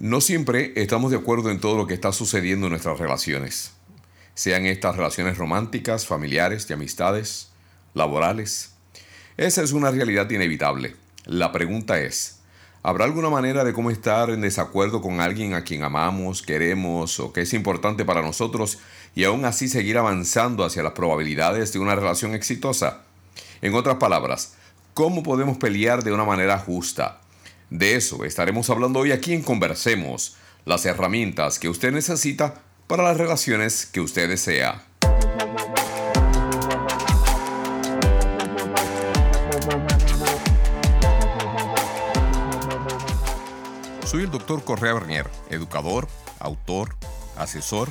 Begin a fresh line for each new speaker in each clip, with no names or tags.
No siempre estamos de acuerdo en todo lo que está sucediendo en nuestras relaciones, sean estas relaciones románticas, familiares, de amistades, laborales. Esa es una realidad inevitable. La pregunta es, ¿habrá alguna manera de cómo estar en desacuerdo con alguien a quien amamos, queremos o que es importante para nosotros y aún así seguir avanzando hacia las probabilidades de una relación exitosa? En otras palabras, ¿cómo podemos pelear de una manera justa? De eso estaremos hablando hoy aquí en Conversemos, las herramientas que usted necesita para las relaciones que usted desea. Soy el doctor Correa Bernier, educador, autor, asesor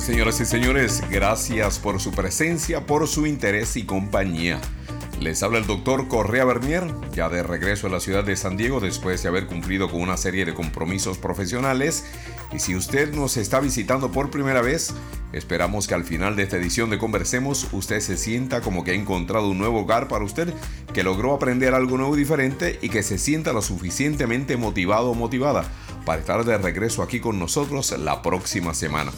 Señoras y señores? Gracias por su presencia, por su interés y compañía. Les habla el doctor Correa Bernier, ya de regreso a la ciudad de San Diego después de haber cumplido con una serie de compromisos profesionales. Y si usted nos está visitando por primera vez, esperamos que al final de esta edición de Conversemos usted se sienta como que ha encontrado un nuevo hogar para usted, que logró aprender algo nuevo y diferente y que se sienta lo suficientemente motivado o motivada para estar de regreso aquí con nosotros la próxima semana.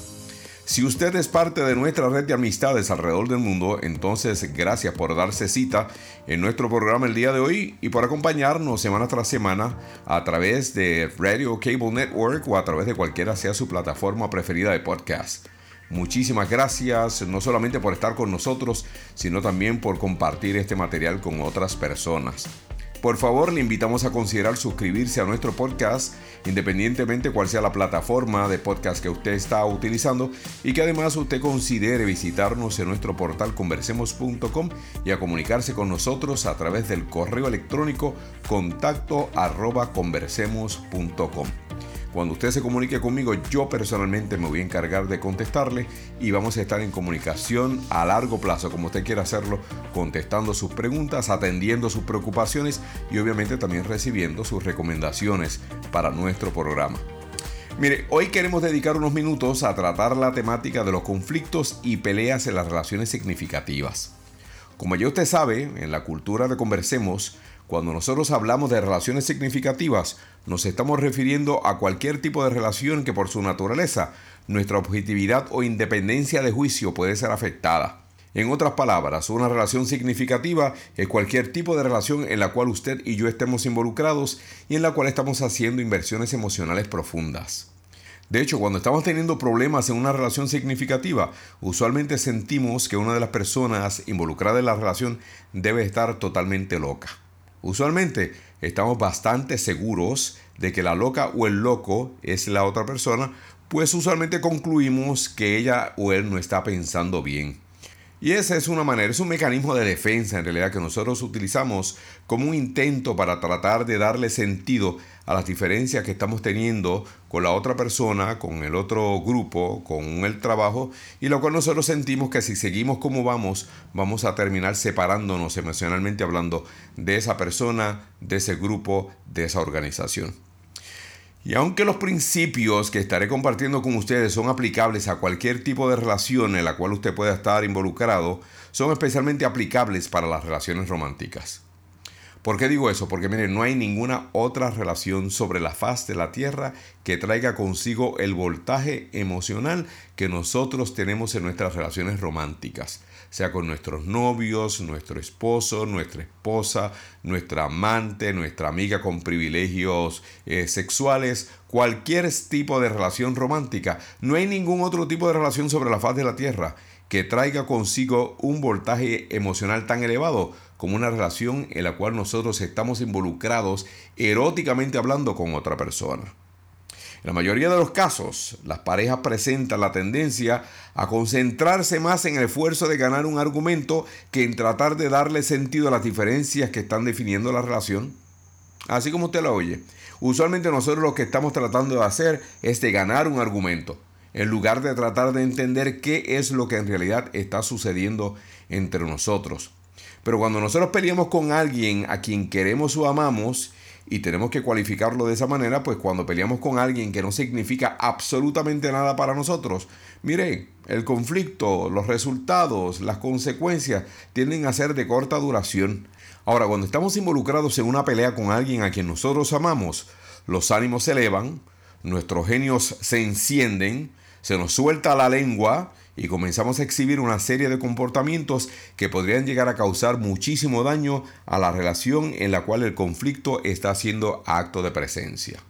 Si usted es parte de nuestra red de amistades alrededor del mundo, entonces gracias por darse cita en nuestro programa el día de hoy y por acompañarnos semana tras semana a través de Radio Cable Network o a través de cualquiera sea su plataforma preferida de podcast. Muchísimas gracias no solamente por estar con nosotros, sino también por compartir este material con otras personas. Por favor, le invitamos a considerar suscribirse a nuestro podcast, independientemente cuál sea la plataforma de podcast que usted está utilizando, y que además usted considere visitarnos en nuestro portal conversemos.com y a comunicarse con nosotros a través del correo electrónico contacto arroba conversemos.com. Cuando usted se comunique conmigo, yo personalmente me voy a encargar de contestarle y vamos a estar en comunicación a largo plazo, como usted quiera hacerlo, contestando sus preguntas, atendiendo sus preocupaciones y obviamente también recibiendo sus recomendaciones para nuestro programa. Mire, hoy queremos dedicar unos minutos a tratar la temática de los conflictos y peleas en las relaciones significativas. Como ya usted sabe, en la cultura de Conversemos, cuando nosotros hablamos de relaciones significativas, nos estamos refiriendo a cualquier tipo de relación que por su naturaleza, nuestra objetividad o independencia de juicio puede ser afectada. En otras palabras, una relación significativa es cualquier tipo de relación en la cual usted y yo estemos involucrados y en la cual estamos haciendo inversiones emocionales profundas. De hecho, cuando estamos teniendo problemas en una relación significativa, usualmente sentimos que una de las personas involucradas en la relación debe estar totalmente loca. Usualmente estamos bastante seguros de que la loca o el loco es la otra persona, pues usualmente concluimos que ella o él no está pensando bien. Y esa es una manera, es un mecanismo de defensa en realidad que nosotros utilizamos como un intento para tratar de darle sentido a las diferencias que estamos teniendo con la otra persona, con el otro grupo, con el trabajo, y lo cual nosotros sentimos que si seguimos como vamos, vamos a terminar separándonos emocionalmente hablando de esa persona, de ese grupo, de esa organización. Y aunque los principios que estaré compartiendo con ustedes son aplicables a cualquier tipo de relación en la cual usted pueda estar involucrado, son especialmente aplicables para las relaciones románticas. ¿Por qué digo eso? Porque miren, no hay ninguna otra relación sobre la faz de la Tierra que traiga consigo el voltaje emocional que nosotros tenemos en nuestras relaciones románticas, sea con nuestros novios, nuestro esposo, nuestra esposa, nuestra amante, nuestra amiga con privilegios eh, sexuales, cualquier tipo de relación romántica. No hay ningún otro tipo de relación sobre la faz de la Tierra que traiga consigo un voltaje emocional tan elevado como una relación en la cual nosotros estamos involucrados eróticamente hablando con otra persona. En la mayoría de los casos, las parejas presentan la tendencia a concentrarse más en el esfuerzo de ganar un argumento que en tratar de darle sentido a las diferencias que están definiendo la relación. Así como usted lo oye, usualmente nosotros lo que estamos tratando de hacer es de ganar un argumento, en lugar de tratar de entender qué es lo que en realidad está sucediendo entre nosotros. Pero cuando nosotros peleamos con alguien a quien queremos o amamos, y tenemos que cualificarlo de esa manera, pues cuando peleamos con alguien que no significa absolutamente nada para nosotros, mire, el conflicto, los resultados, las consecuencias tienden a ser de corta duración. Ahora, cuando estamos involucrados en una pelea con alguien a quien nosotros amamos, los ánimos se elevan, nuestros genios se encienden, se nos suelta la lengua y comenzamos a exhibir una serie de comportamientos que podrían llegar a causar muchísimo daño a la relación en la cual el conflicto está haciendo acto de presencia.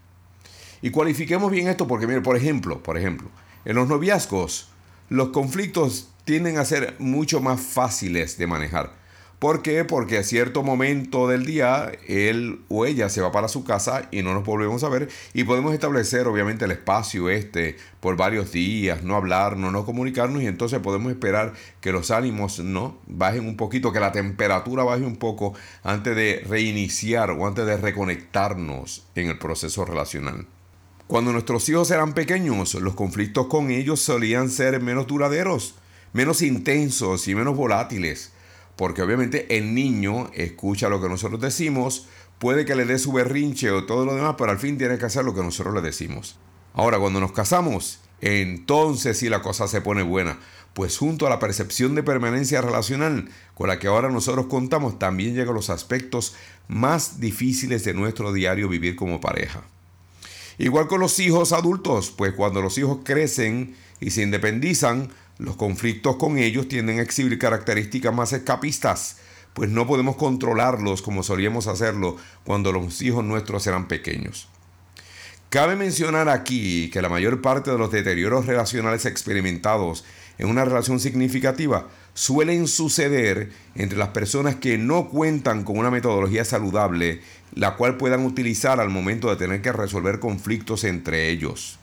Y cualifiquemos bien esto porque, mire, por ejemplo, por ejemplo, en los noviazgos, los conflictos tienden a ser mucho más fáciles de manejar. ¿Por qué? Porque a cierto momento del día él o ella se va para su casa y no nos volvemos a ver y podemos establecer obviamente el espacio este por varios días, no hablar, no, no comunicarnos y entonces podemos esperar que los ánimos no bajen un poquito, que la temperatura baje un poco antes de reiniciar o antes de reconectarnos en el proceso relacional. Cuando nuestros hijos eran pequeños, los conflictos con ellos solían ser menos duraderos, menos intensos y menos volátiles porque obviamente el niño escucha lo que nosotros decimos, puede que le dé su berrinche o todo lo demás, pero al fin tiene que hacer lo que nosotros le decimos. Ahora, cuando nos casamos, entonces sí la cosa se pone buena, pues junto a la percepción de permanencia relacional con la que ahora nosotros contamos, también llegan los aspectos más difíciles de nuestro diario vivir como pareja. Igual con los hijos adultos, pues cuando los hijos crecen y se independizan, los conflictos con ellos tienden a exhibir características más escapistas, pues no podemos controlarlos como solíamos hacerlo cuando los hijos nuestros eran pequeños. Cabe mencionar aquí que la mayor parte de los deterioros relacionales experimentados en una relación significativa suelen suceder entre las personas que no cuentan con una metodología saludable, la cual puedan utilizar al momento de tener que resolver conflictos entre ellos.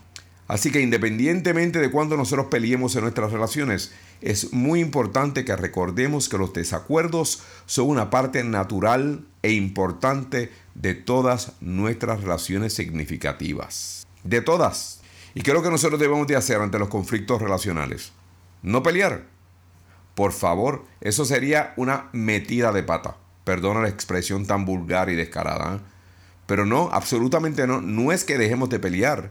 Así que independientemente de cuándo nosotros peleemos en nuestras relaciones, es muy importante que recordemos que los desacuerdos son una parte natural e importante de todas nuestras relaciones significativas. De todas. ¿Y qué es lo que nosotros debemos de hacer ante los conflictos relacionales? No pelear. Por favor, eso sería una metida de pata. Perdona la expresión tan vulgar y descarada. ¿eh? Pero no, absolutamente no. No es que dejemos de pelear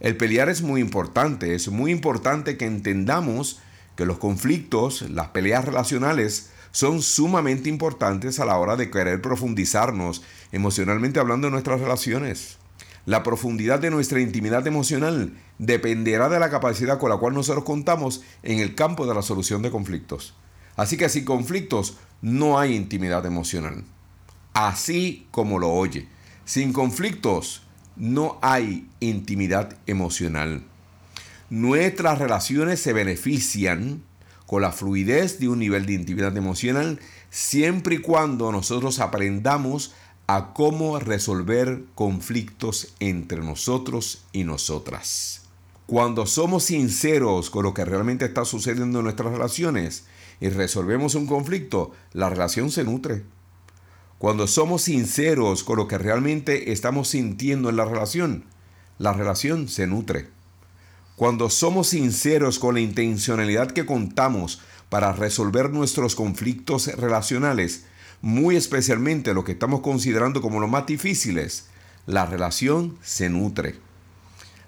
el pelear es muy importante, es muy importante que entendamos que los conflictos, las peleas relacionales, son sumamente importantes a la hora de querer profundizarnos emocionalmente hablando de nuestras relaciones. La profundidad de nuestra intimidad emocional dependerá de la capacidad con la cual nosotros contamos en el campo de la solución de conflictos. Así que sin conflictos no hay intimidad emocional. Así como lo oye. Sin conflictos no hay intimidad emocional. Nuestras relaciones se benefician con la fluidez de un nivel de intimidad emocional siempre y cuando nosotros aprendamos a cómo resolver conflictos entre nosotros y nosotras. Cuando somos sinceros con lo que realmente está sucediendo en nuestras relaciones y resolvemos un conflicto, la relación se nutre. Cuando somos sinceros con lo que realmente estamos sintiendo en la relación, la relación se nutre. Cuando somos sinceros con la intencionalidad que contamos para resolver nuestros conflictos relacionales, muy especialmente lo que estamos considerando como los más difíciles, la relación se nutre.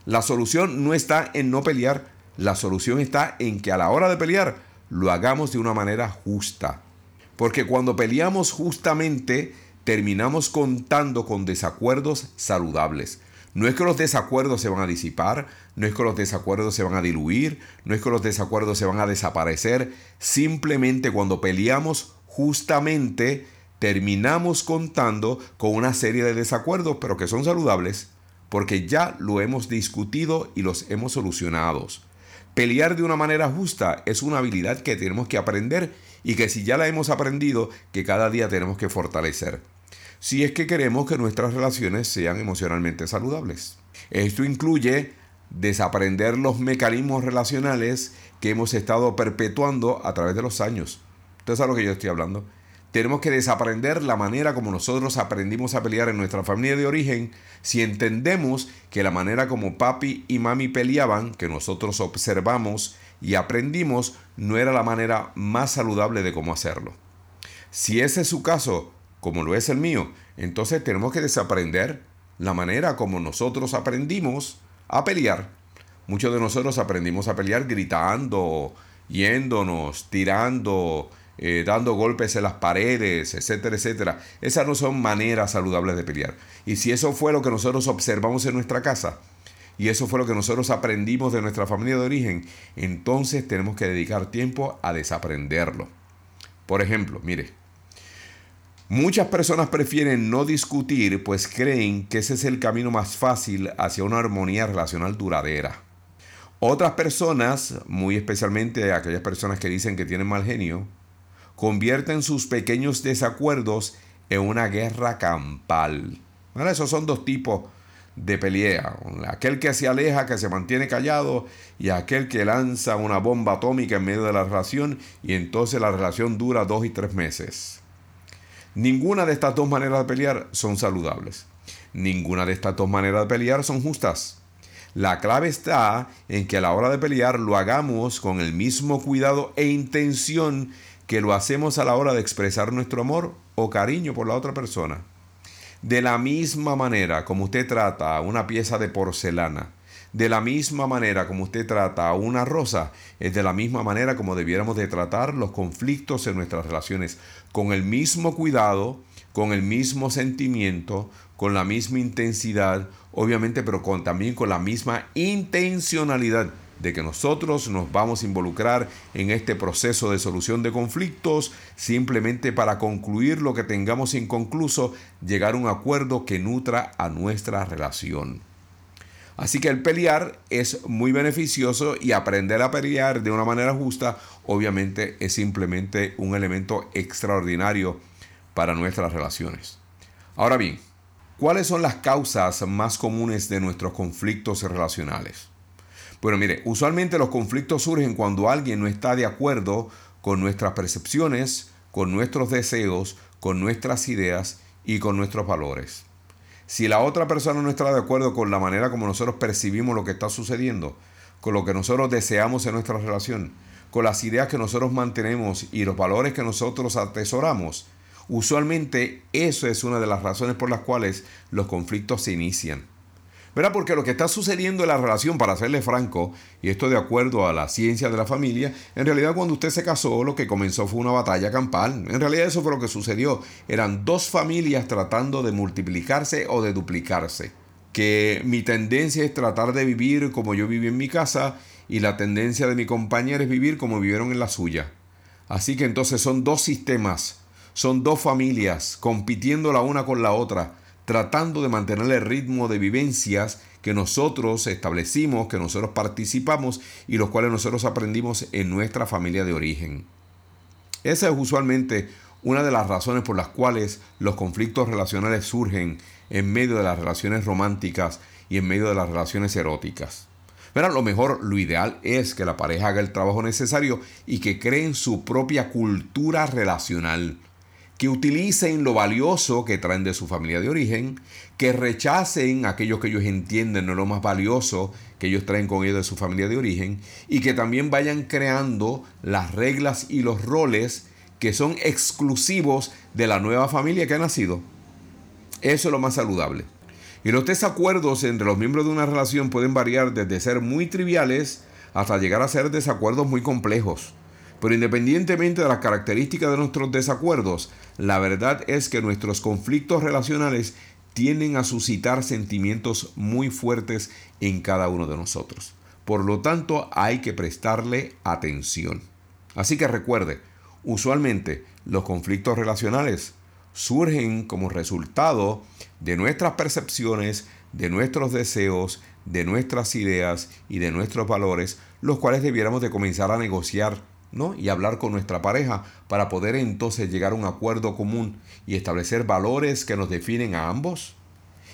La solución no está en no pelear, la solución está en que a la hora de pelear lo hagamos de una manera justa, porque cuando peleamos justamente, terminamos contando con desacuerdos saludables. No es que los desacuerdos se van a disipar, no es que los desacuerdos se van a diluir, no es que los desacuerdos se van a desaparecer, simplemente cuando peleamos justamente terminamos contando con una serie de desacuerdos, pero que son saludables, porque ya lo hemos discutido y los hemos solucionado. Pelear de una manera justa es una habilidad que tenemos que aprender y que si ya la hemos aprendido, que cada día tenemos que fortalecer. Si es que queremos que nuestras relaciones sean emocionalmente saludables. Esto incluye desaprender los mecanismos relacionales que hemos estado perpetuando a través de los años. Usted sabe lo que yo estoy hablando. Tenemos que desaprender la manera como nosotros aprendimos a pelear en nuestra familia de origen si entendemos que la manera como papi y mami peleaban, que nosotros observamos y aprendimos, no era la manera más saludable de cómo hacerlo. Si ese es su caso, como lo es el mío, entonces tenemos que desaprender la manera como nosotros aprendimos a pelear. Muchos de nosotros aprendimos a pelear gritando, yéndonos, tirando, eh, dando golpes en las paredes, etcétera, etcétera. Esas no son maneras saludables de pelear. Y si eso fue lo que nosotros observamos en nuestra casa, y eso fue lo que nosotros aprendimos de nuestra familia de origen, entonces tenemos que dedicar tiempo a desaprenderlo. Por ejemplo, mire, muchas personas prefieren no discutir pues creen que ese es el camino más fácil hacia una armonía relacional duradera. Otras personas, muy especialmente aquellas personas que dicen que tienen mal genio, convierten sus pequeños desacuerdos en una guerra campal. esos son dos tipos de pelea. Aquel que se aleja, que se mantiene callado, y aquel que lanza una bomba atómica en medio de la relación y entonces la relación dura dos y tres meses. Ninguna de estas dos maneras de pelear son saludables. Ninguna de estas dos maneras de pelear son justas. La clave está en que a la hora de pelear lo hagamos con el mismo cuidado e intención que lo hacemos a la hora de expresar nuestro amor o cariño por la otra persona. De la misma manera como usted trata a una pieza de porcelana, de la misma manera como usted trata a una rosa, es de la misma manera como debiéramos de tratar los conflictos en nuestras relaciones, con el mismo cuidado, con el mismo sentimiento, con la misma intensidad, obviamente, pero con, también con la misma intencionalidad de que nosotros nos vamos a involucrar en este proceso de solución de conflictos simplemente para concluir lo que tengamos inconcluso, llegar a un acuerdo que nutra a nuestra relación. Así que el pelear es muy beneficioso y aprender a pelear de una manera justa obviamente es simplemente un elemento extraordinario para nuestras relaciones. Ahora bien, ¿cuáles son las causas más comunes de nuestros conflictos relacionales? Bueno, mire, usualmente los conflictos surgen cuando alguien no está de acuerdo con nuestras percepciones, con nuestros deseos, con nuestras ideas y con nuestros valores. Si la otra persona no está de acuerdo con la manera como nosotros percibimos lo que está sucediendo, con lo que nosotros deseamos en nuestra relación, con las ideas que nosotros mantenemos y los valores que nosotros atesoramos, usualmente eso es una de las razones por las cuales los conflictos se inician. ¿Verdad? Porque lo que está sucediendo en la relación, para serle franco, y esto de acuerdo a la ciencia de la familia, en realidad cuando usted se casó lo que comenzó fue una batalla campal. En realidad eso fue lo que sucedió. Eran dos familias tratando de multiplicarse o de duplicarse. Que mi tendencia es tratar de vivir como yo viví en mi casa y la tendencia de mi compañera es vivir como vivieron en la suya. Así que entonces son dos sistemas, son dos familias compitiendo la una con la otra tratando de mantener el ritmo de vivencias que nosotros establecimos, que nosotros participamos y los cuales nosotros aprendimos en nuestra familia de origen. Esa es usualmente una de las razones por las cuales los conflictos relacionales surgen en medio de las relaciones románticas y en medio de las relaciones eróticas. Pero lo mejor, lo ideal es que la pareja haga el trabajo necesario y que creen su propia cultura relacional que utilicen lo valioso que traen de su familia de origen, que rechacen aquello que ellos entienden no lo más valioso que ellos traen con ellos de su familia de origen, y que también vayan creando las reglas y los roles que son exclusivos de la nueva familia que ha nacido. Eso es lo más saludable. Y los desacuerdos entre los miembros de una relación pueden variar desde ser muy triviales hasta llegar a ser desacuerdos muy complejos. Pero independientemente de las características de nuestros desacuerdos, la verdad es que nuestros conflictos relacionales tienden a suscitar sentimientos muy fuertes en cada uno de nosotros. Por lo tanto, hay que prestarle atención. Así que recuerde, usualmente los conflictos relacionales surgen como resultado de nuestras percepciones, de nuestros deseos, de nuestras ideas y de nuestros valores, los cuales debiéramos de comenzar a negociar ¿no? y hablar con nuestra pareja para poder entonces llegar a un acuerdo común y establecer valores que nos definen a ambos,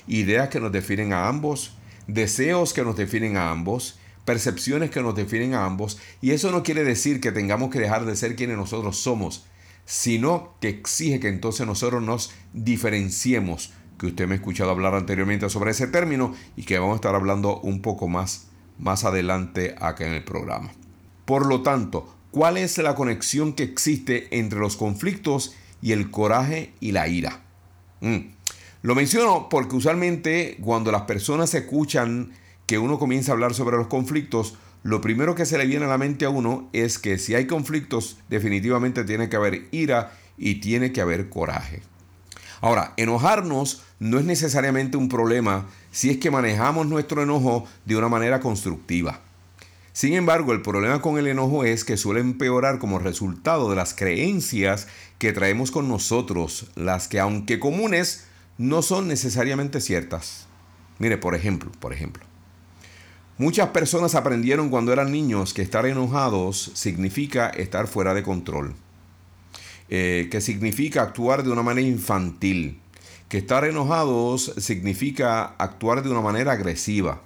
ideas que nos definen a ambos, deseos que nos definen a ambos, percepciones que nos definen a ambos, y eso no quiere decir que tengamos que dejar de ser quienes nosotros somos, sino que exige que entonces nosotros nos diferenciemos, que usted me ha escuchado hablar anteriormente sobre ese término y que vamos a estar hablando un poco más más adelante acá en el programa. Por lo tanto, ¿cuál es la conexión que existe entre los conflictos y el coraje y la ira? Mm. Lo menciono porque usualmente cuando las personas escuchan que uno comienza a hablar sobre los conflictos, lo primero que se le viene a la mente a uno es que si hay conflictos, definitivamente tiene que haber ira y tiene que haber coraje. Ahora, enojarnos no es necesariamente un problema si es que manejamos nuestro enojo de una manera constructiva. Sin embargo, el problema con el enojo es que suele empeorar como resultado de las creencias que traemos con nosotros, las que aunque comunes, no son necesariamente ciertas. Mire, por ejemplo, por ejemplo, muchas personas aprendieron cuando eran niños que estar enojados significa estar fuera de control, eh, que significa actuar de una manera infantil, que estar enojados significa actuar de una manera agresiva.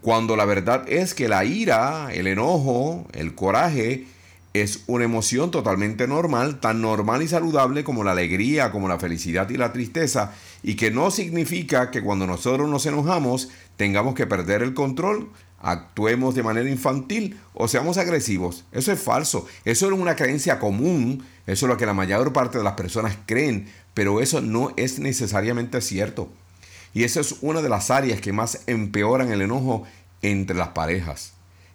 Cuando la verdad es que la ira, el enojo, el coraje es una emoción totalmente normal, tan normal y saludable como la alegría, como la felicidad y la tristeza, y que no significa que cuando nosotros nos enojamos tengamos que perder el control, actuemos de manera infantil o seamos agresivos. Eso es falso, eso es una creencia común, eso es lo que la mayor parte de las personas creen, pero eso no es necesariamente cierto. Y esa es una de las áreas que más empeoran el enojo entre las parejas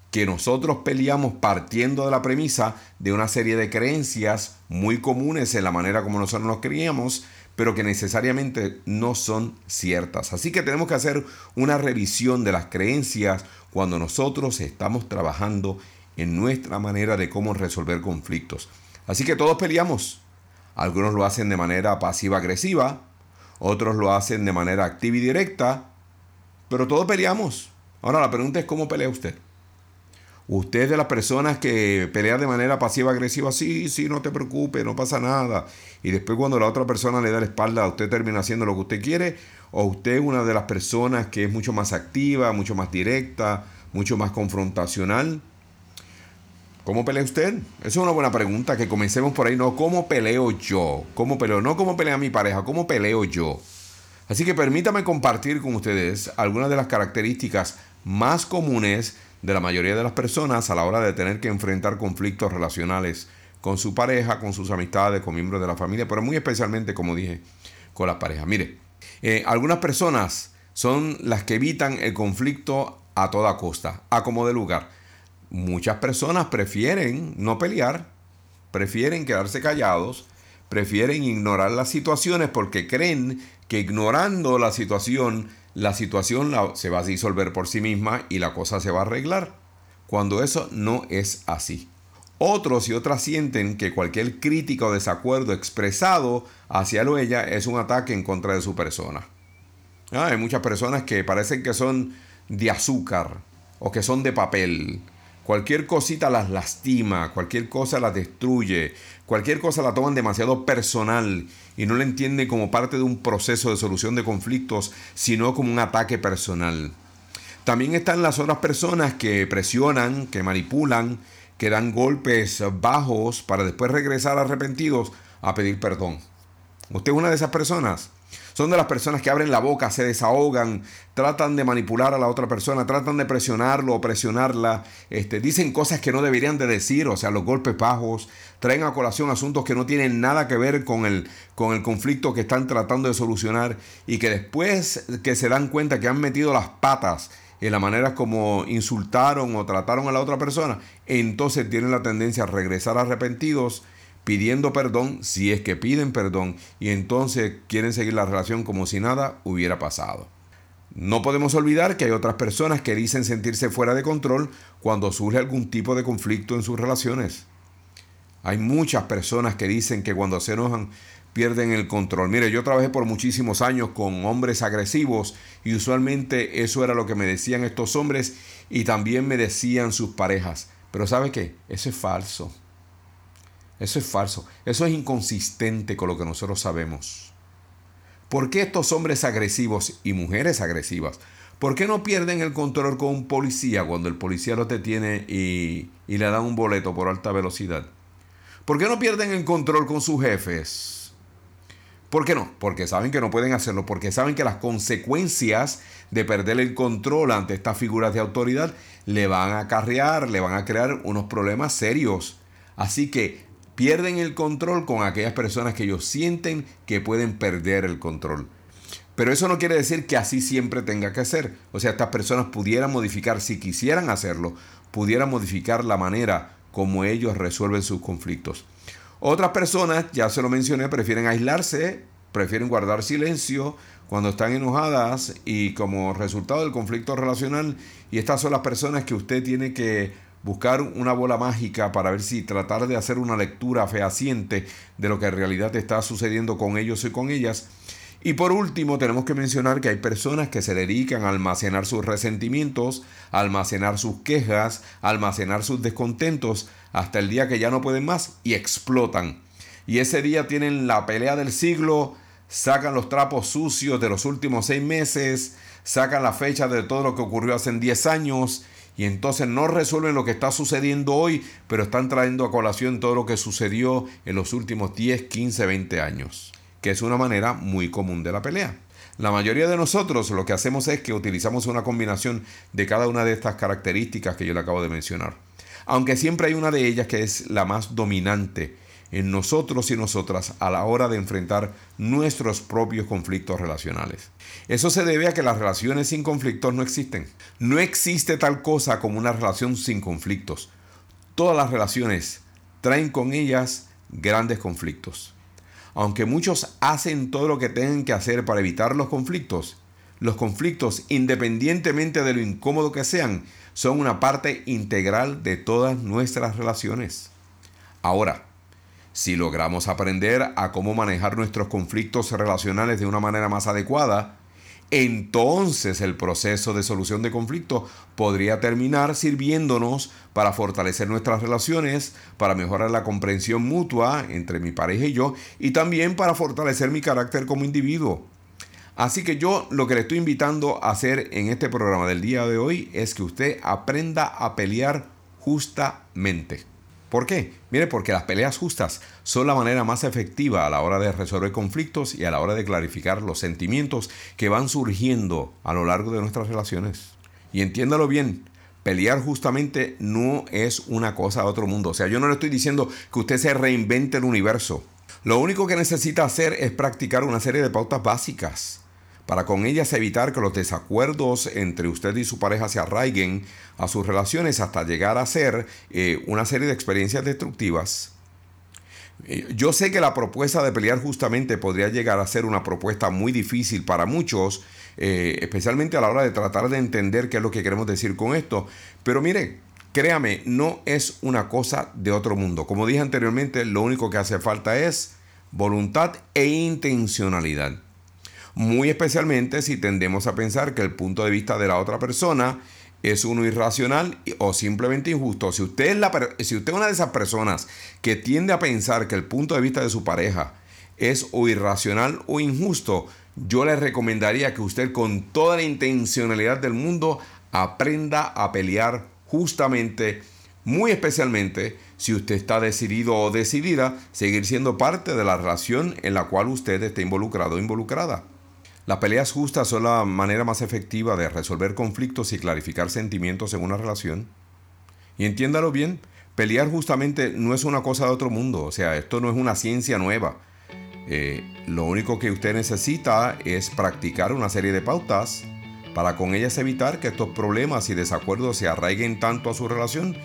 que nosotros peleamos partiendo de la premisa de una serie de creencias muy comunes en la manera como nosotros nos criamos, pero que necesariamente no son ciertas. Así que tenemos que hacer una revisión de las creencias cuando nosotros estamos trabajando en nuestra manera de cómo resolver conflictos. Así que todos peleamos. Algunos lo hacen de manera pasiva-agresiva, otros lo hacen de manera activa y directa, pero todos peleamos. Ahora la pregunta es cómo pelea usted. Usted es de las personas que pelea de manera pasiva-agresiva, sí, sí, no te preocupes, no pasa nada. Y después cuando la otra persona le da la espalda, usted termina haciendo lo que usted quiere. O usted es una de las personas que es mucho más activa, mucho más directa, mucho más confrontacional. ¿Cómo pelea usted? Esa es una buena pregunta, que comencemos por ahí. No, ¿cómo peleo yo? ¿Cómo peleo? No cómo pelea mi pareja, ¿cómo peleo yo? Así que permítame compartir con ustedes algunas de las características más comunes de la mayoría de las personas a la hora de tener que enfrentar conflictos relacionales con su pareja, con sus amistades, con miembros de la familia, pero muy especialmente, como dije, con la pareja. Mire, eh, algunas personas son las que evitan el conflicto a toda costa, a como de lugar. Muchas personas prefieren no pelear, prefieren quedarse callados, prefieren ignorar las situaciones porque creen que ignorando la situación la situación se va a disolver por sí misma y la cosa se va a arreglar, cuando eso no es así. Otros y otras sienten que cualquier crítica o desacuerdo expresado hacia lo ella es un ataque en contra de su persona. Ah, hay muchas personas que parecen que son de azúcar o que son de papel. Cualquier cosita las lastima, cualquier cosa las destruye, cualquier cosa la toman demasiado personal y no la entienden como parte de un proceso de solución de conflictos, sino como un ataque personal. También están las otras personas que presionan, que manipulan, que dan golpes bajos para después regresar arrepentidos a pedir perdón. ¿Usted es una de esas personas? Son de las personas que abren la boca, se desahogan, tratan de manipular a la otra persona, tratan de presionarlo o presionarla, este, dicen cosas que no deberían de decir, o sea, los golpes bajos, traen a colación asuntos que no tienen nada que ver con el, con el conflicto que están tratando de solucionar y que después que se dan cuenta que han metido las patas en la manera como insultaron o trataron a la otra persona, entonces tienen la tendencia a regresar arrepentidos pidiendo perdón si es que piden perdón y entonces quieren seguir la relación como si nada hubiera pasado. No podemos olvidar que hay otras personas que dicen sentirse fuera de control cuando surge algún tipo de conflicto en sus relaciones. Hay muchas personas que dicen que cuando se enojan pierden el control. Mire, yo trabajé por muchísimos años con hombres agresivos y usualmente eso era lo que me decían estos hombres y también me decían sus parejas. Pero ¿sabe qué? Eso es falso. Eso es falso. Eso es inconsistente con lo que nosotros sabemos. ¿Por qué estos hombres agresivos y mujeres agresivas? ¿Por qué no pierden el control con un policía cuando el policía lo detiene y, y le da un boleto por alta velocidad? ¿Por qué no pierden el control con sus jefes? ¿Por qué no? Porque saben que no pueden hacerlo, porque saben que las consecuencias de perder el control ante estas figuras de autoridad le van a acarrear, le van a crear unos problemas serios. Así que pierden el control con aquellas personas que ellos sienten que pueden perder el control. Pero eso no quiere decir que así siempre tenga que ser. O sea, estas personas pudieran modificar, si quisieran hacerlo, pudieran modificar la manera como ellos resuelven sus conflictos. Otras personas, ya se lo mencioné, prefieren aislarse, prefieren guardar silencio cuando están enojadas y como resultado del conflicto relacional. Y estas son las personas que usted tiene que buscar una bola mágica para ver si tratar de hacer una lectura fehaciente de lo que en realidad está sucediendo con ellos y con ellas. Y por último, tenemos que mencionar que hay personas que se dedican a almacenar sus resentimientos, almacenar sus quejas, almacenar sus descontentos hasta el día que ya no pueden más y explotan. Y ese día tienen la pelea del siglo, sacan los trapos sucios de los últimos seis meses, sacan la fecha de todo lo que ocurrió hace 10 años y entonces no resuelven lo que está sucediendo hoy, pero están trayendo a colación todo lo que sucedió en los últimos 10, 15, 20 años, que es una manera muy común de la pelea. La mayoría de nosotros lo que hacemos es que utilizamos una combinación de cada una de estas características que yo le acabo de mencionar aunque siempre hay una de ellas que es la más dominante en nosotros y nosotras a la hora de enfrentar nuestros propios conflictos relacionales. Eso se debe a que las relaciones sin conflictos no existen. No existe tal cosa como una relación sin conflictos. Todas las relaciones traen con ellas grandes conflictos. Aunque muchos hacen todo lo que tienen que hacer para evitar los conflictos, los conflictos, independientemente de lo incómodo que sean, son una parte integral de todas nuestras relaciones. Ahora, si logramos aprender a cómo manejar nuestros conflictos relacionales de una manera más adecuada, entonces el proceso de solución de conflicto podría terminar sirviéndonos para fortalecer nuestras relaciones, para mejorar la comprensión mutua entre mi pareja y yo, y también para fortalecer mi carácter como individuo. Así que yo lo que le estoy invitando a hacer en este programa del día de hoy es que usted aprenda a pelear justamente. ¿Por qué? Mire, porque las peleas justas son la manera más efectiva a la hora de resolver conflictos y a la hora de clarificar los sentimientos que van surgiendo a lo largo de nuestras relaciones. Y entiéndalo bien, pelear justamente no es una cosa de otro mundo. O sea, yo no le estoy diciendo que usted se reinvente el universo. Lo único que necesita hacer es practicar una serie de pautas básicas para con ellas evitar que los desacuerdos entre usted y su pareja se arraiguen a sus relaciones hasta llegar a ser eh, una serie de experiencias destructivas. Eh, yo sé que la propuesta de pelear justamente podría llegar a ser una propuesta muy difícil para muchos, eh, especialmente a la hora de tratar de entender qué es lo que queremos decir con esto. Pero mire, créame, no es una cosa de otro mundo. Como dije anteriormente, lo único que hace falta es voluntad e intencionalidad muy especialmente si tendemos a pensar que el punto de vista de la otra persona es uno irracional o simplemente injusto. Si usted, es la, si usted es una de esas personas que tiende a pensar que el punto de vista de su pareja es o irracional o injusto, yo le recomendaría que usted con toda la intencionalidad del mundo aprenda a pelear justamente, muy especialmente si usted está decidido o decidida seguir siendo parte de la relación en la cual usted está involucrado o involucrada. Las peleas justas son la manera más efectiva de resolver conflictos y clarificar sentimientos en una relación. Y entiéndalo bien, pelear justamente no es una cosa de otro mundo, o sea, esto no es una ciencia nueva. Eh, lo único que usted necesita es practicar una serie de pautas para con ellas evitar que estos problemas y desacuerdos se arraiguen tanto a su relación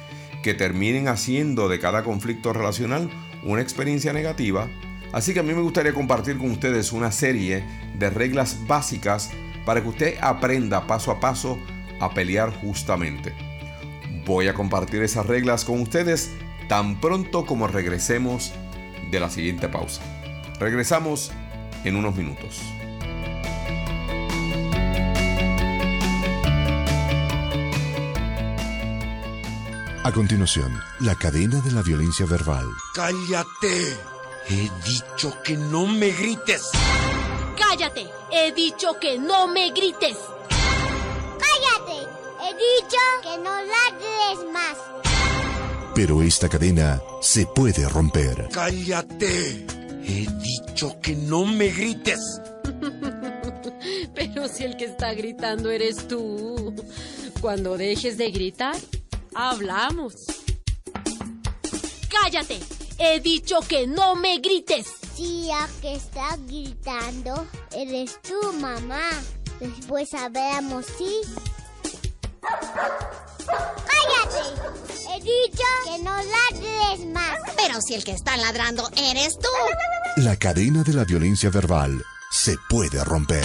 que terminen haciendo de cada conflicto relacional una experiencia negativa. Así que a mí me gustaría compartir con ustedes una serie de reglas básicas para que usted aprenda paso a paso a pelear justamente. Voy a compartir esas reglas con ustedes tan pronto como regresemos de la siguiente pausa. Regresamos en unos minutos.
A continuación, la cadena de la violencia verbal.
¡Cállate! He dicho que no me grites.
¡Cállate! He dicho que no me grites.
¡Cállate! He dicho que no ladres más.
Pero esta cadena se puede romper.
¡Cállate! He dicho que no me grites.
Pero si el que está gritando eres tú. Cuando dejes de gritar, hablamos. ¡Cállate! He dicho que no me grites.
Si a que está gritando eres tú, mamá. Después hablamos, ¿sí? ¡Cállate! He dicho que no ladres más.
Pero si el que está ladrando eres tú.
La cadena de la violencia verbal se puede romper.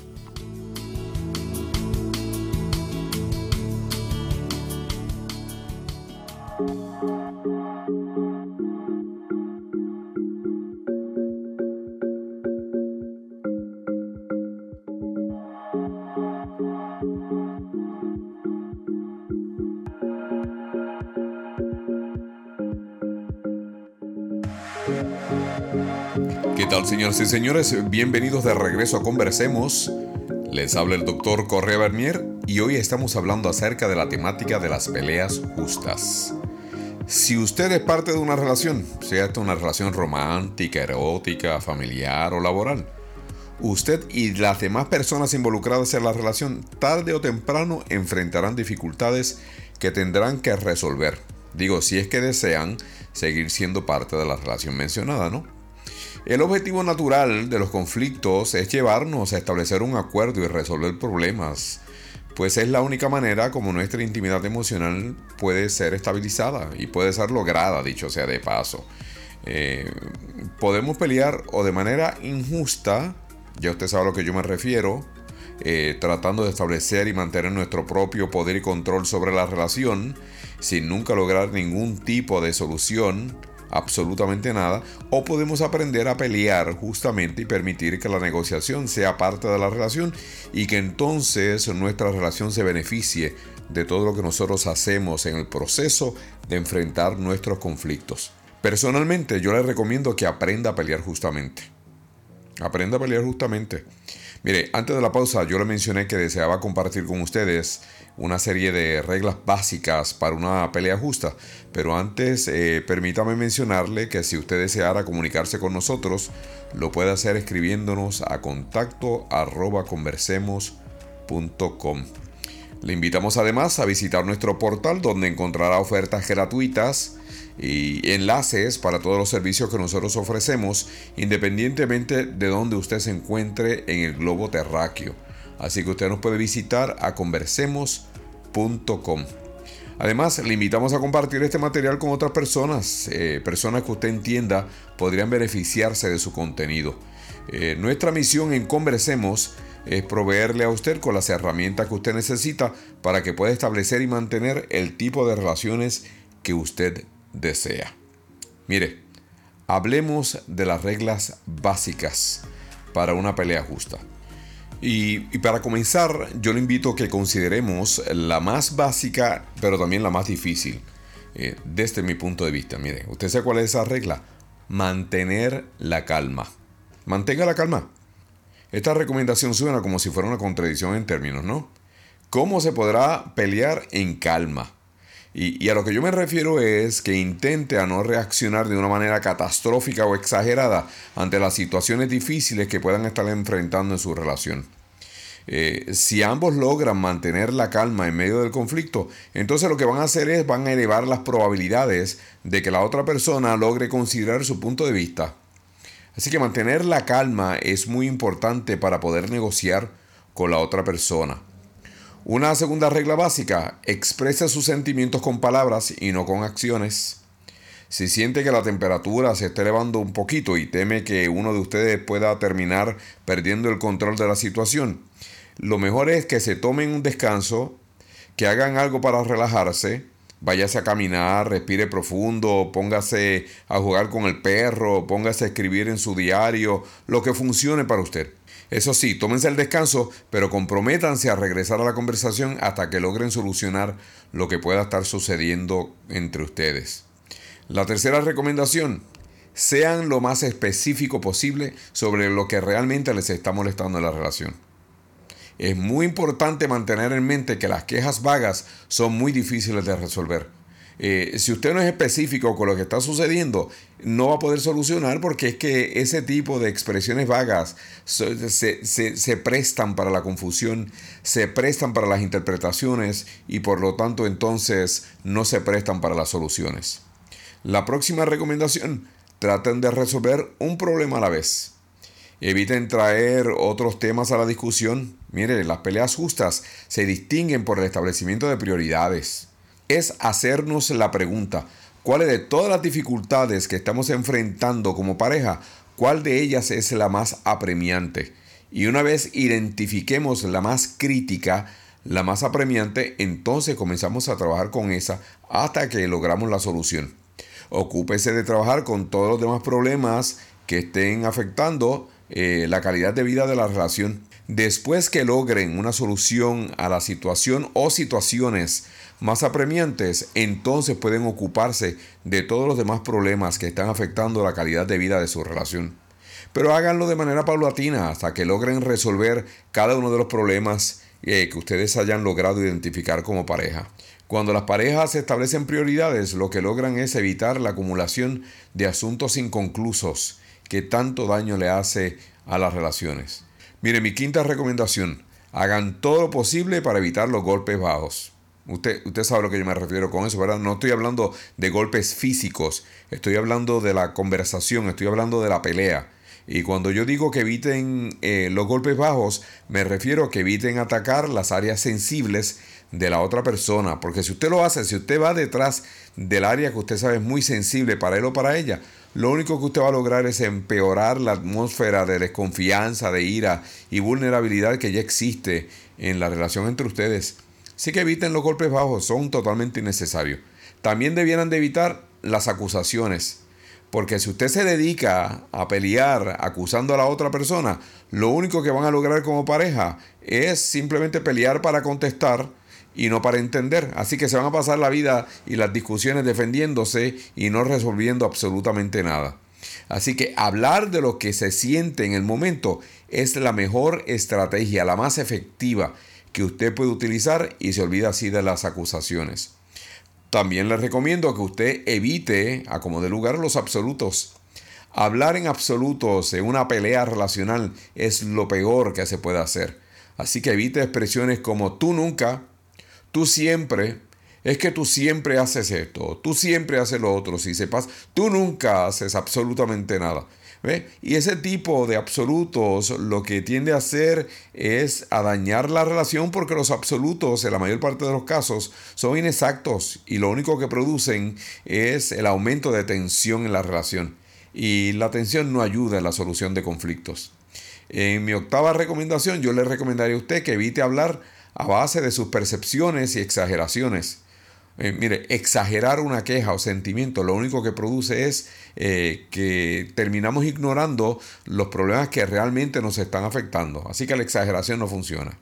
Señoras y señores? Bienvenidos de regreso a Conversemos. Les habla el doctor Correa Bernier y hoy estamos hablando acerca de la temática de las peleas justas. Si usted es parte de una relación, sea esta una relación romántica, erótica, familiar o laboral, usted y las demás personas involucradas en la relación tarde o temprano enfrentarán dificultades que tendrán que resolver. Digo, si es que desean seguir siendo parte de la relación mencionada, ¿no? El objetivo natural de los conflictos es llevarnos a establecer un acuerdo y resolver problemas, pues es la única manera como nuestra intimidad emocional puede ser estabilizada y puede ser lograda, dicho sea de paso. Eh, podemos pelear o de manera injusta, ya usted sabe a lo que yo me refiero, eh, tratando de establecer y mantener nuestro propio poder y control sobre la relación, sin nunca lograr ningún tipo de solución, absolutamente nada, o podemos aprender a pelear justamente y permitir que la negociación sea parte de la relación y que entonces nuestra relación se beneficie de todo lo que nosotros hacemos en el proceso de enfrentar nuestros conflictos. Personalmente yo le recomiendo que aprenda a pelear justamente. Aprenda a pelear justamente. Mire, antes de la pausa yo le mencioné que deseaba compartir con ustedes una serie de reglas básicas para una pelea justa, pero antes eh, permítame mencionarle que si usted deseara comunicarse con nosotros, lo puede hacer escribiéndonos a contacto conversemos.com. Le invitamos además a visitar nuestro portal donde encontrará ofertas gratuitas y enlaces para todos los servicios que nosotros ofrecemos independientemente de donde usted se encuentre en el globo terráqueo. Así que usted nos puede visitar a conversemos.com. Además, le invitamos a compartir este material con otras personas, eh, personas que usted entienda podrían beneficiarse de su contenido. Eh, nuestra misión en Conversemos es proveerle a usted con las herramientas que usted necesita para que pueda establecer y mantener el tipo de relaciones que usted desea. Mire, hablemos de las reglas básicas para una pelea justa. Y, para comenzar, yo le invito a que consideremos la más básica, pero también la más difícil, eh, desde mi punto de vista. Mire, ¿usted sabe cuál es esa regla? Mantener la calma. Mantenga la calma. Esta recomendación suena como si fuera una contradicción en términos, ¿no? ¿Cómo se podrá pelear en calma? Y, a lo que yo me refiero es que intente a no reaccionar de una manera catastrófica o exagerada ante las situaciones difíciles que puedan estar enfrentando en su relación. Eh, si ambos logran mantener la calma en medio del conflicto, entonces lo que van a hacer es van a elevar las probabilidades de que la otra persona logre considerar su punto de vista. Así que mantener la calma es muy importante para poder negociar con la otra persona. Una segunda regla básica, expresa sus sentimientos con palabras y no con acciones. Si siente que la temperatura se está elevando un poquito y teme que uno de ustedes pueda terminar perdiendo el control de la situación, lo mejor es que se tomen un descanso, que hagan algo para relajarse, váyase a caminar, respire profundo, póngase a jugar con el perro, póngase a escribir en su diario, lo que funcione para usted. Eso sí, tómense el descanso, pero comprométanse a regresar a la conversación hasta que logren solucionar lo que pueda estar sucediendo entre ustedes. La tercera recomendación, sean lo más específico posible sobre lo que realmente les está molestando en la relación. Es muy importante mantener en mente que las quejas vagas son muy difíciles de resolver eh, si usted no es específico con lo que está sucediendo, no va a poder solucionar porque es que ese tipo de expresiones vagas se, prestan para la confusión, se prestan para las interpretaciones y por lo tanto entonces no se prestan para las soluciones. La próxima recomendación, traten de resolver un problema a la vez. Eviten traer otros temas a la discusión. Mire, las peleas justas se distinguen por el establecimiento de prioridades es hacernos la pregunta, ¿cuáles de todas las dificultades que estamos enfrentando como pareja, cuál de ellas es la más apremiante? Y una vez identifiquemos la más crítica, la más apremiante, entonces comenzamos a trabajar con esa hasta que logramos la solución. Ocúpese de trabajar con todos los demás problemas que estén afectando eh, la calidad de vida de la relación. Después que logren una solución a la situación o situaciones más apremiantes, entonces pueden ocuparse de todos los demás problemas que están afectando la calidad de vida de su relación. Pero háganlo de manera paulatina hasta que logren resolver cada uno de los problemas eh, que ustedes hayan logrado identificar como pareja. Cuando las parejas establecen prioridades, lo que logran es evitar la acumulación de asuntos inconclusos que tanto daño le hace a las relaciones. Mire, mi quinta recomendación, hagan todo lo posible para evitar los golpes bajos. Usted, usted sabe a lo que yo me refiero con eso, ¿verdad? No estoy hablando de golpes físicos, estoy hablando de la conversación, estoy hablando de la pelea. Y cuando yo digo que eviten eh, los golpes bajos, me refiero a que eviten atacar las áreas sensibles de la otra persona. Porque si usted lo hace, si usted va detrás del área que usted sabe es muy sensible para él o para ella, lo único que usted va a lograr es empeorar la atmósfera de desconfianza, de ira y vulnerabilidad que ya existe en la relación entre ustedes. Así que eviten los golpes bajos, son totalmente innecesarios. También debieran de evitar las acusaciones. Porque si usted se dedica a pelear acusando a la otra persona, lo único que van a lograr como pareja es simplemente pelear para contestar y no para entender. Así que se van a pasar la vida y las discusiones defendiéndose y no resolviendo absolutamente nada. Así que hablar de lo que se siente en el momento es la mejor estrategia, la más efectiva que usted puede utilizar y se olvida así de las acusaciones. También le recomiendo que usted evite, a como de lugar, los absolutos. Hablar en absolutos en una pelea relacional es lo peor que se puede hacer. Así que evite expresiones como tú nunca, tú siempre, es que tú siempre haces esto, tú siempre haces lo otro, si sepas, tú nunca haces absolutamente nada. Y ese tipo de absolutos lo que tiende a hacer es a dañar la relación porque los absolutos en la mayor parte de los casos son inexactos y lo único que producen es el aumento de tensión en la relación. Y la tensión no ayuda en la solución de conflictos. En mi octava recomendación yo le recomendaría a usted que evite hablar a base de sus percepciones y exageraciones. Eh, mire, exagerar una queja o sentimiento lo único que produce es eh, que terminamos ignorando los problemas que realmente nos están afectando. Así que la exageración no funciona.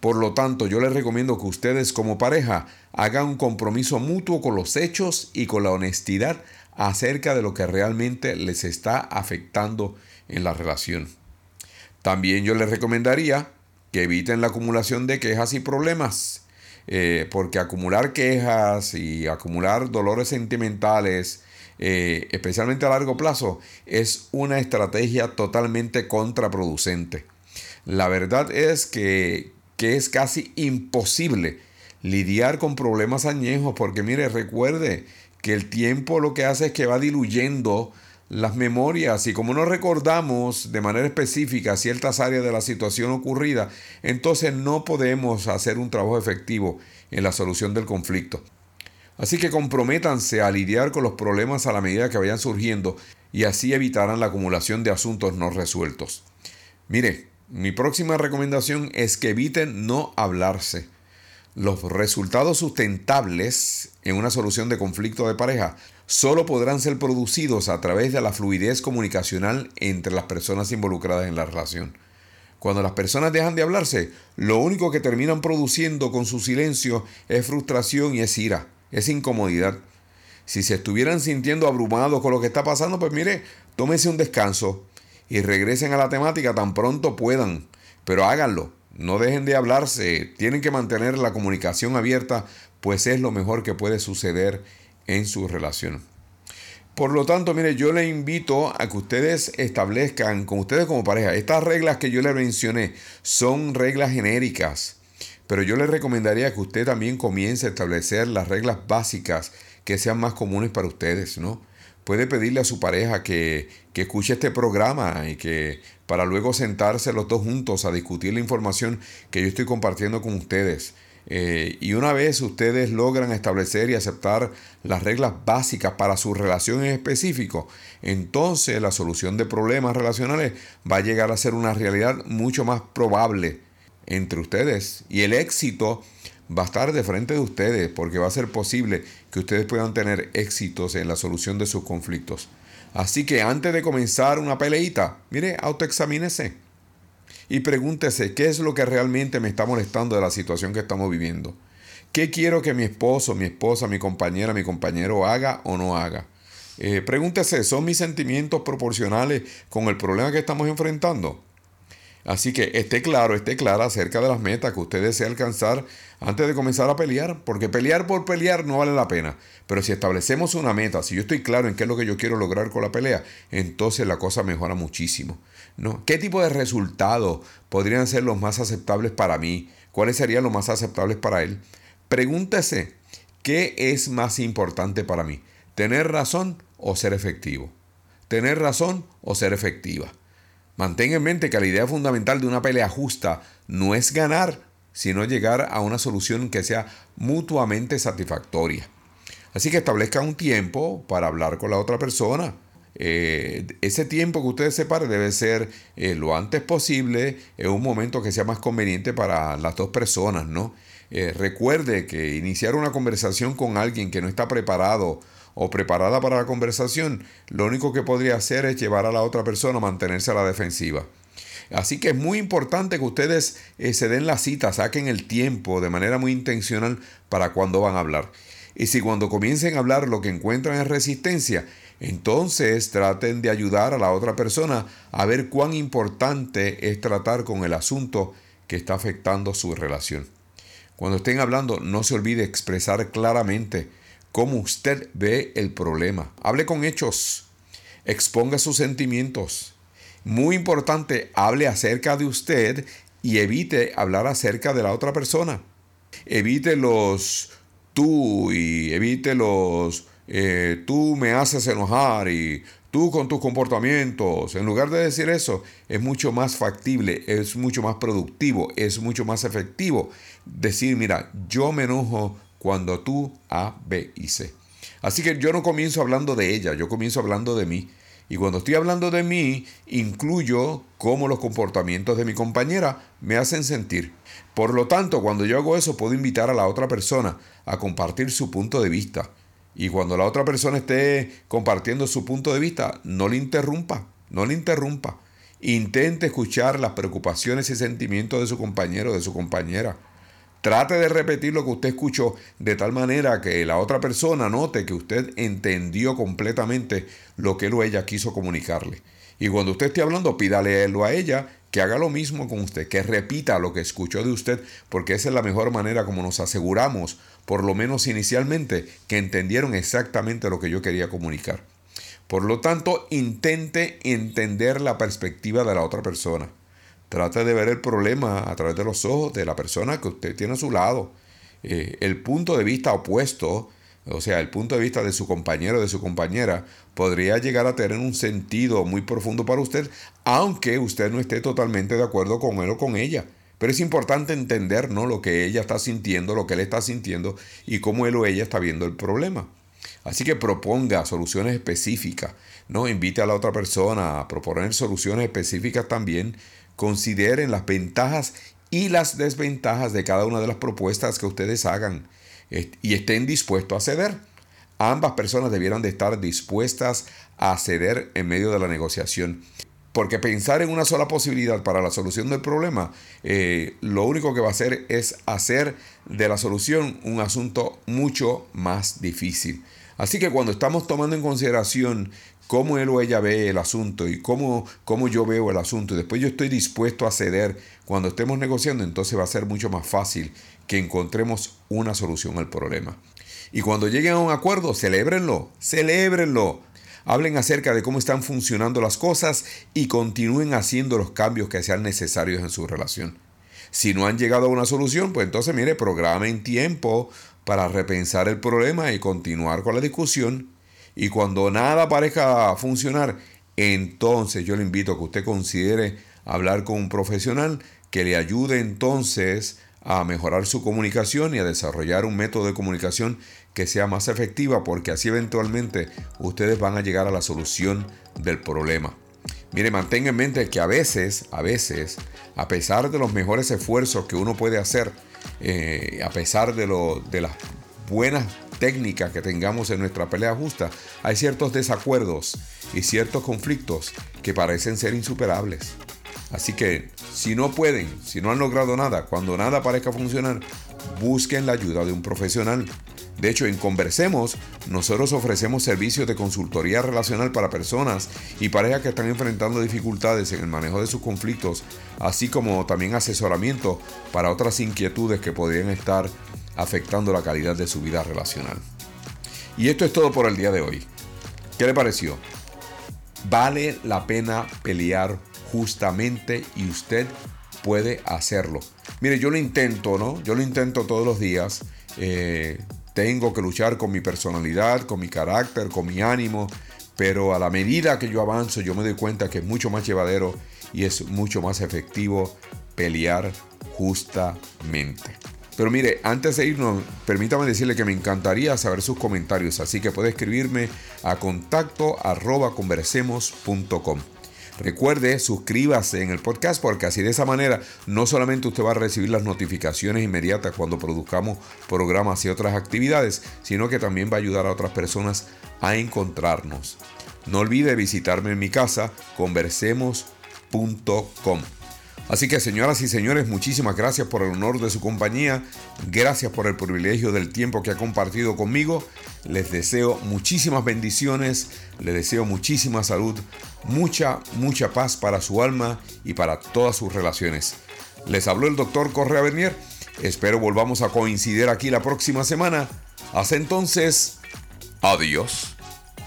Por lo tanto, yo les recomiendo que ustedes como pareja hagan un compromiso mutuo con los hechos y con la honestidad acerca de lo que realmente les está afectando en la relación. También yo les recomendaría que eviten la acumulación de quejas y problemas, eh, porque acumular quejas y acumular dolores sentimentales, eh, especialmente a largo plazo, es una estrategia totalmente contraproducente. La verdad es que que es casi imposible lidiar con problemas añejos, porque mire, recuerde que el tiempo lo que hace es que va diluyendo las memorias y como no recordamos de manera específica ciertas áreas de la situación ocurrida, entonces no podemos hacer un trabajo efectivo en la solución del conflicto. Así que comprométanse a lidiar con los problemas a la medida que vayan surgiendo y así evitarán la acumulación de asuntos no resueltos. Mire, mi próxima recomendación es que eviten no hablarse. Los resultados sustentables en una solución de conflicto de pareja solo podrán ser producidos a través de la fluidez comunicacional entre las personas involucradas en la relación. Cuando las personas dejan de hablarse, lo único que terminan produciendo con su silencio es frustración y es ira, es incomodidad. Si se estuvieran sintiendo abrumados con lo que está pasando, pues mire, tómese un descanso, y regresen a la temática tan pronto puedan. Pero háganlo, no dejen de hablarse, tienen que mantener la comunicación abierta, pues es lo mejor que puede suceder en su relación. Por lo tanto, mire, yo le invito a que ustedes establezcan con ustedes como pareja, estas reglas que yo les mencioné son reglas genéricas, pero yo les recomendaría que usted también comience a establecer las reglas básicas que sean más comunes para ustedes, ¿no? puede pedirle a su pareja que, escuche este programa y que para luego sentarse los dos juntos a discutir la información que yo estoy compartiendo con ustedes. Eh, y una vez ustedes logran establecer y aceptar las reglas básicas para su relación en específico, entonces la solución de problemas relacionales va a llegar a ser una realidad mucho más probable entre ustedes. Y el éxito va a estar de frente de ustedes porque va a ser posible que ustedes puedan tener éxitos en la solución de sus conflictos. Así que antes de comenzar una peleita, mire, autoexamínese y pregúntese qué es lo que realmente me está molestando de la situación que estamos viviendo. ¿Qué quiero que mi esposo, mi esposa, mi compañera, mi compañero haga o no haga? Eh, pregúntese, ¿son mis sentimientos proporcionales con el problema que estamos enfrentando? Así que esté claro, esté clara acerca de las metas que usted desea alcanzar antes de comenzar a pelear, porque pelear por pelear no vale la pena. Pero si establecemos una meta, si yo estoy claro en qué es lo que yo quiero lograr con la pelea, entonces la cosa mejora muchísimo. ¿Qué tipo de resultados podrían ser los más aceptables para mí? ¿Cuáles serían los más aceptables para él? Pregúntese, ¿qué es más importante para mí? ¿Tener razón o ser efectivo? ¿Tener razón o ser efectiva? Mantenga en mente que la idea fundamental de una pelea justa no es ganar, sino llegar a una solución que sea mutuamente satisfactoria. Así que establezca un tiempo para hablar con la otra persona. Eh, ese tiempo que usted separe debe ser eh, lo antes posible, en un momento que sea más conveniente para las dos personas, ¿no? Eh, recuerde que iniciar una conversación con alguien que no está preparado o preparada para la conversación, lo único que podría hacer es llevar a la otra persona a mantenerse a la defensiva. Así que es muy importante que ustedes se den la cita, saquen el tiempo de manera muy intencional para cuando van a hablar. Y si cuando comiencen a hablar lo que encuentran es resistencia, entonces traten de ayudar a la otra persona a ver cuán importante es tratar con el asunto que está afectando su relación. Cuando estén hablando, no se olvide expresar claramente cómo usted ve el problema. Hable con hechos, exponga sus sentimientos. Muy importante, hable acerca de usted y evite hablar acerca de la otra persona. Evite los tú y evite los eh, tú me haces enojar y tú con tus comportamientos. En lugar de decir eso, es mucho más factible, es mucho más productivo, es mucho más efectivo decir, mira, yo me enojo cuando tú A, B y C. Así que yo no comienzo hablando de ella, yo comienzo hablando de mí. Y cuando estoy hablando de mí, incluyo cómo los comportamientos de mi compañera me hacen sentir. Por lo tanto, cuando yo hago eso, puedo invitar a la otra persona a compartir su punto de vista. Y cuando la otra persona esté compartiendo su punto de vista, no le interrumpa, no le interrumpa. Intente escuchar las preocupaciones y sentimientos de su compañero o de su compañera. Trate de repetir lo que usted escuchó de tal manera que la otra persona note que usted entendió completamente lo que él o ella quiso comunicarle. Y cuando usted esté hablando, pídale a ella que haga lo mismo con usted, que repita lo que escuchó de usted, porque esa es la mejor manera como nos aseguramos, por lo menos inicialmente, que entendieron exactamente lo que yo quería comunicar. Por lo tanto, intente entender la perspectiva de la otra persona. Trate de ver el problema a través de los ojos de la persona que usted tiene a su lado. Eh, el punto de vista opuesto o sea, el punto de vista de su compañero o de su compañera podría llegar a tener un sentido muy profundo para usted, aunque usted no esté totalmente de acuerdo con él o con ella. Pero es importante entender ¿no? lo que ella está sintiendo, lo que él está sintiendo y cómo él o ella está viendo el problema. Así que proponga soluciones específicas, ¿no? Invite a la otra persona a proponer soluciones específicas también. Consideren las ventajas y las desventajas de cada una de las propuestas que ustedes hagan y estén dispuestos a ceder. Ambas personas debieran de estar dispuestas a ceder en medio de la negociación. Porque pensar en una sola posibilidad para la solución del problema, eh, lo único que va a hacer es hacer de la solución un asunto mucho más difícil. Así que cuando estamos tomando en consideración cómo él o ella ve el asunto y cómo, cómo yo veo el asunto, y después yo estoy dispuesto a ceder cuando estemos negociando, entonces va a ser mucho más fácil que encontremos una solución al problema. Y cuando lleguen a un acuerdo, celébrenlo, celébrenlo. Hablen acerca de cómo están funcionando las cosas y continúen haciendo los cambios que sean necesarios en su relación. Si no han llegado a una solución, pues entonces mire, programen tiempo para repensar el problema y continuar con la discusión. Y cuando nada parezca funcionar, entonces yo le invito a que usted considere hablar con un profesional que le ayude entonces a mejorar su comunicación y a desarrollar un método de comunicación que sea más efectiva porque así eventualmente ustedes van a llegar a la solución del problema. Mire, mantenga en mente que a veces, a veces, a pesar de los mejores esfuerzos que uno puede hacer, eh, a pesar de, lo, de las buenas técnicas que tengamos en nuestra pelea justa, hay ciertos desacuerdos y ciertos conflictos que parecen ser insuperables. Así que si no pueden, si no han logrado nada, cuando nada parezca funcionar, busquen la ayuda de un profesional. De hecho, en Conversemos, nosotros ofrecemos servicios de consultoría relacional para personas y parejas que están enfrentando dificultades en el manejo de sus conflictos, así como también asesoramiento para otras inquietudes que podrían estar afectando la calidad de su vida relacional. Y esto es todo por el día de hoy. ¿Qué le pareció? Vale la pena pelear justamente y usted puede hacerlo. Mire, yo lo intento, ¿no? Yo lo intento todos los días. Eh, tengo que luchar con mi personalidad, con mi carácter, con mi ánimo, pero a la medida que yo avanzo yo me doy cuenta que es mucho más llevadero y es mucho más efectivo pelear justamente. Pero mire, antes de irnos, permítame decirle que me encantaría saber sus comentarios, así que puede escribirme a contacto arroba conversemos.com. Recuerde, suscríbase en el podcast porque así de esa manera no solamente usted va a recibir las notificaciones inmediatas cuando produzcamos programas y otras actividades, sino que también va a ayudar a otras personas a encontrarnos. No olvide visitarme en mi casa, conversemos.com. Así que señoras y señores, muchísimas gracias por el honor de su compañía, gracias por el privilegio del tiempo que ha compartido conmigo. Les deseo muchísimas bendiciones, les deseo muchísima salud, mucha, mucha paz para su alma y para todas sus relaciones. Les habló el doctor Correa Bernier. Espero volvamos a coincidir aquí la próxima semana. Hasta entonces, adiós.